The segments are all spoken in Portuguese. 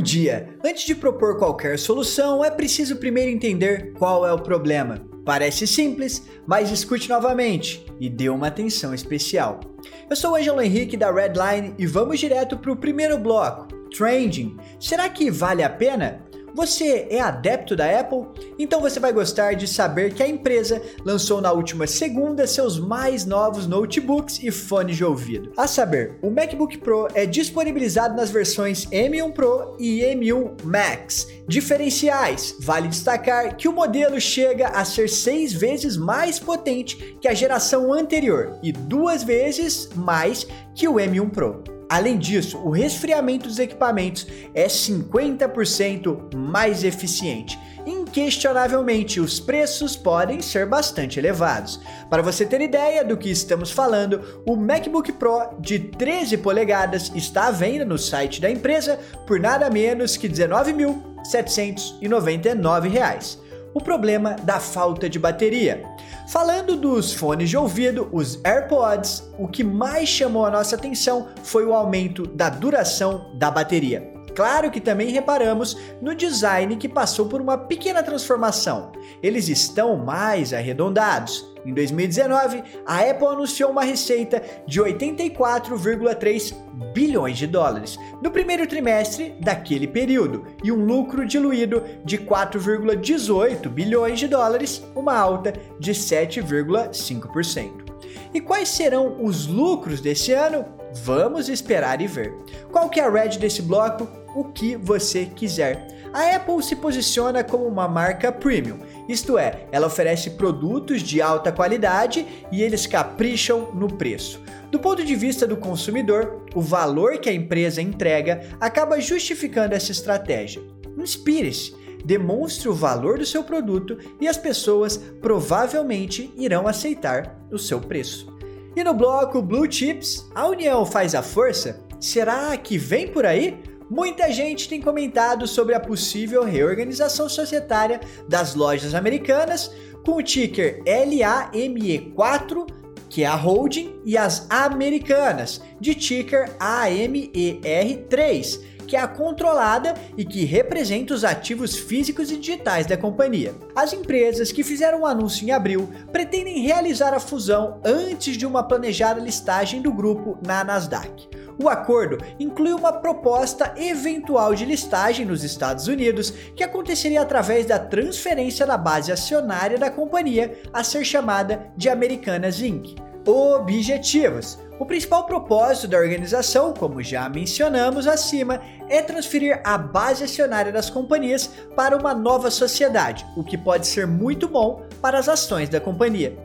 dia! Antes de propor qualquer solução, é preciso primeiro entender qual é o problema. Parece simples, mas escute novamente e dê uma atenção especial. Eu sou o Ângelo Henrique da Redline e vamos direto para o primeiro bloco: Trending. Será que vale a pena? Você é adepto da Apple? Então você vai gostar de saber que a empresa lançou na última segunda seus mais novos notebooks e fones de ouvido. A saber, o MacBook Pro é disponibilizado nas versões M1 Pro e M1 Max. Diferenciais: vale destacar que o modelo chega a ser seis vezes mais potente que a geração anterior e duas vezes mais que o M1 Pro. Além disso, o resfriamento dos equipamentos é 50% mais eficiente. Inquestionavelmente, os preços podem ser bastante elevados. Para você ter ideia do que estamos falando, o MacBook Pro de 13 polegadas está à venda no site da empresa por nada menos que R$ 19.799 o problema da falta de bateria. Falando dos fones de ouvido, os AirPods, o que mais chamou a nossa atenção foi o aumento da duração da bateria. Claro que também reparamos no design que passou por uma pequena transformação. Eles estão mais arredondados. Em 2019, a Apple anunciou uma receita de 84,3 bilhões de dólares no primeiro trimestre daquele período e um lucro diluído de 4,18 bilhões de dólares, uma alta de 7,5%. E quais serão os lucros desse ano? Vamos esperar e ver. Qual que é a red desse bloco? O que você quiser. A Apple se posiciona como uma marca premium, isto é, ela oferece produtos de alta qualidade e eles capricham no preço. Do ponto de vista do consumidor, o valor que a empresa entrega acaba justificando essa estratégia. Inspire-se, demonstre o valor do seu produto e as pessoas provavelmente irão aceitar o seu preço. E no bloco Blue Chips, a união faz a força? Será que vem por aí? Muita gente tem comentado sobre a possível reorganização societária das lojas americanas, com o ticker LAME4, que é a holding, e as americanas, de ticker AMER3, que é a controlada e que representa os ativos físicos e digitais da companhia. As empresas que fizeram o um anúncio em abril pretendem realizar a fusão antes de uma planejada listagem do grupo na Nasdaq. O acordo inclui uma proposta eventual de listagem nos Estados Unidos, que aconteceria através da transferência da base acionária da companhia a ser chamada de Americanas Inc. Objetivos: o principal propósito da organização, como já mencionamos acima, é transferir a base acionária das companhias para uma nova sociedade, o que pode ser muito bom para as ações da companhia.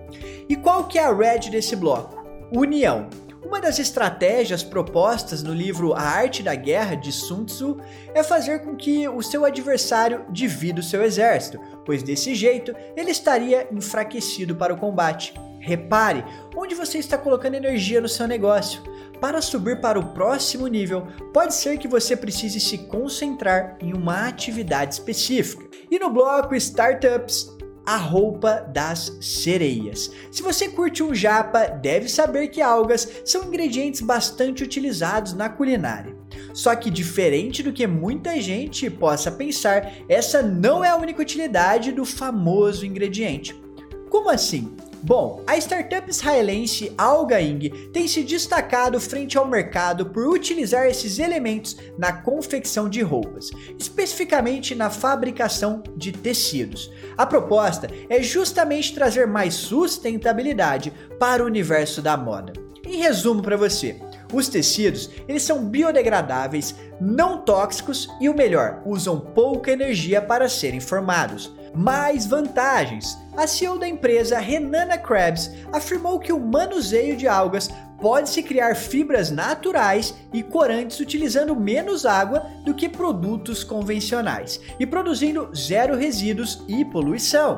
E qual que é a red desse bloco? União. Uma das estratégias propostas no livro A Arte da Guerra de Sun Tzu é fazer com que o seu adversário divida o seu exército, pois desse jeito ele estaria enfraquecido para o combate. Repare onde você está colocando energia no seu negócio. Para subir para o próximo nível, pode ser que você precise se concentrar em uma atividade específica. E no bloco Startups, a roupa das sereias. Se você curte um japa, deve saber que algas são ingredientes bastante utilizados na culinária. Só que diferente do que muita gente possa pensar, essa não é a única utilidade do famoso ingrediente. Como assim? Bom, a startup israelense Algaing tem se destacado frente ao mercado por utilizar esses elementos na confecção de roupas, especificamente na fabricação de tecidos. A proposta é justamente trazer mais sustentabilidade para o universo da moda. Em resumo para você, os tecidos, eles são biodegradáveis, não tóxicos e o melhor, usam pouca energia para serem formados mais vantagens. A CEO da empresa, Renana Krebs, afirmou que o manuseio de algas pode-se criar fibras naturais e corantes utilizando menos água do que produtos convencionais e produzindo zero resíduos e poluição.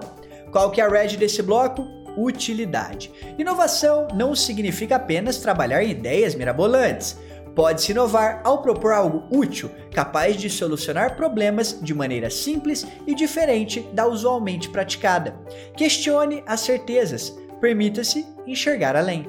Qual que é a red desse bloco? Utilidade. Inovação não significa apenas trabalhar em ideias mirabolantes. Pode-se inovar ao propor algo útil, capaz de solucionar problemas de maneira simples e diferente da usualmente praticada. Questione as certezas, permita-se enxergar além.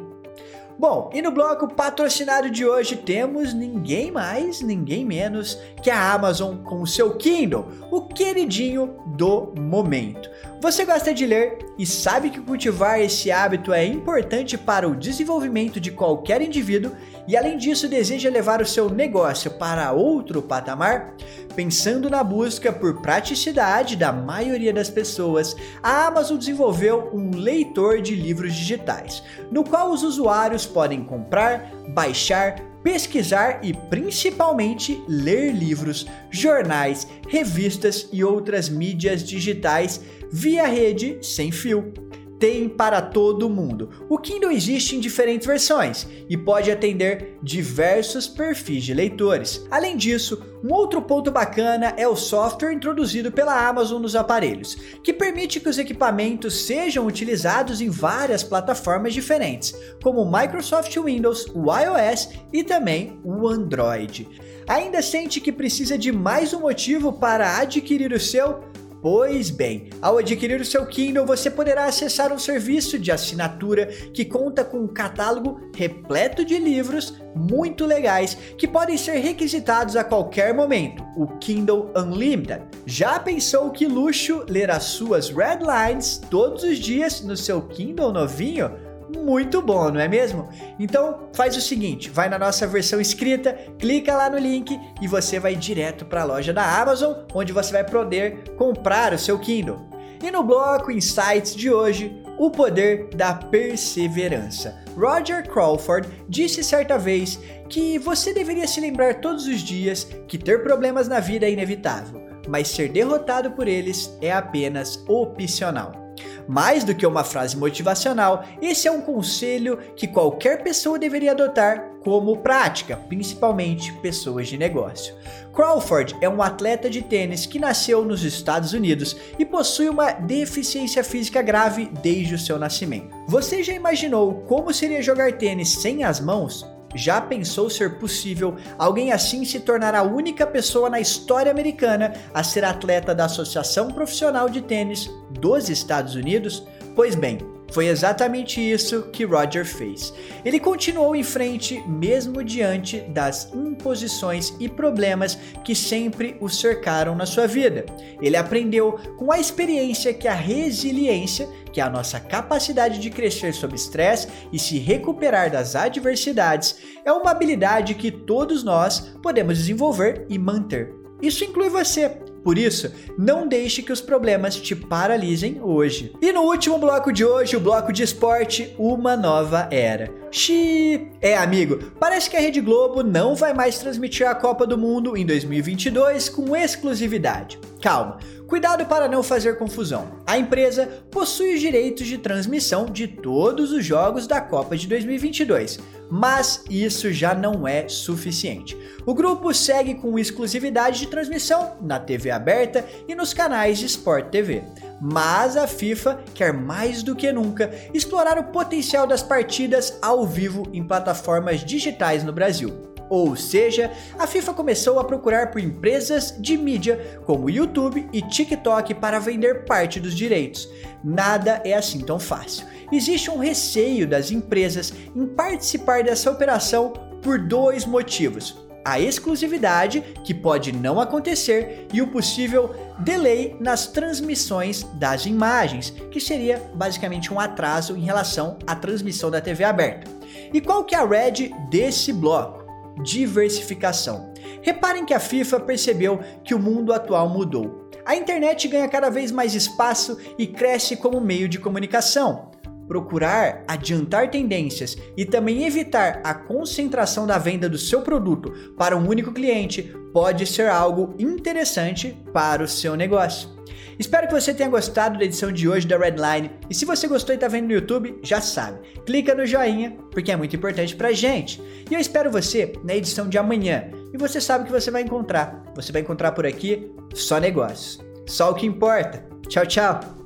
Bom, e no bloco patrocinado de hoje temos ninguém mais, ninguém menos que a Amazon com o seu Kindle, o queridinho do momento. Você gosta de ler e sabe que cultivar esse hábito é importante para o desenvolvimento de qualquer indivíduo e além disso deseja levar o seu negócio para outro patamar? Pensando na busca por praticidade da maioria das pessoas, a Amazon desenvolveu um leitor de livros digitais, no qual os usuários podem comprar, baixar, pesquisar e principalmente ler livros, jornais, revistas e outras mídias digitais via rede sem fio tem para todo mundo. O Kindle existe em diferentes versões e pode atender diversos perfis de leitores. Além disso, um outro ponto bacana é o software introduzido pela Amazon nos aparelhos, que permite que os equipamentos sejam utilizados em várias plataformas diferentes, como o Microsoft Windows, o iOS e também o Android. Ainda sente que precisa de mais um motivo para adquirir o seu? Pois bem, ao adquirir o seu Kindle, você poderá acessar um serviço de assinatura que conta com um catálogo repleto de livros muito legais que podem ser requisitados a qualquer momento, o Kindle Unlimited. Já pensou que luxo ler as suas red lines todos os dias no seu Kindle novinho? Muito bom, não é mesmo? Então faz o seguinte, vai na nossa versão escrita, clica lá no link e você vai direto para a loja da Amazon, onde você vai poder comprar o seu Kindle. E no bloco Insights de hoje, o poder da perseverança. Roger Crawford disse certa vez que você deveria se lembrar todos os dias que ter problemas na vida é inevitável, mas ser derrotado por eles é apenas opcional. Mais do que uma frase motivacional, esse é um conselho que qualquer pessoa deveria adotar como prática, principalmente pessoas de negócio. Crawford é um atleta de tênis que nasceu nos Estados Unidos e possui uma deficiência física grave desde o seu nascimento. Você já imaginou como seria jogar tênis sem as mãos? Já pensou ser possível alguém assim se tornar a única pessoa na história americana a ser atleta da Associação Profissional de Tênis dos Estados Unidos? Pois bem, foi exatamente isso que Roger fez. Ele continuou em frente mesmo diante das imposições e problemas que sempre o cercaram na sua vida. Ele aprendeu com a experiência que a resiliência, que é a nossa capacidade de crescer sob estresse e se recuperar das adversidades, é uma habilidade que todos nós podemos desenvolver e manter. Isso inclui você. Por isso, não deixe que os problemas te paralisem hoje. E no último bloco de hoje, o bloco de esporte, uma nova era. Xiii! É, amigo, parece que a Rede Globo não vai mais transmitir a Copa do Mundo em 2022 com exclusividade. Calma, cuidado para não fazer confusão. A empresa possui os direitos de transmissão de todos os jogos da Copa de 2022, mas isso já não é suficiente. O grupo segue com exclusividade de transmissão na TV aberta e nos canais de Sport TV. Mas a FIFA quer mais do que nunca explorar o potencial das partidas ao vivo em plataformas digitais no Brasil. Ou seja, a FIFA começou a procurar por empresas de mídia como YouTube e TikTok para vender parte dos direitos. Nada é assim tão fácil. Existe um receio das empresas em participar dessa operação por dois motivos a exclusividade, que pode não acontecer, e o possível delay nas transmissões das imagens, que seria basicamente um atraso em relação à transmissão da TV aberta. E qual que é a red desse bloco? Diversificação. Reparem que a FIFA percebeu que o mundo atual mudou. A internet ganha cada vez mais espaço e cresce como meio de comunicação procurar adiantar tendências e também evitar a concentração da venda do seu produto para um único cliente pode ser algo interessante para o seu negócio. Espero que você tenha gostado da edição de hoje da Redline e se você gostou e está vendo no YouTube, já sabe, clica no joinha porque é muito importante pra gente. E eu espero você na edição de amanhã. E você sabe o que você vai encontrar. Você vai encontrar por aqui só negócios. Só o que importa. Tchau, tchau.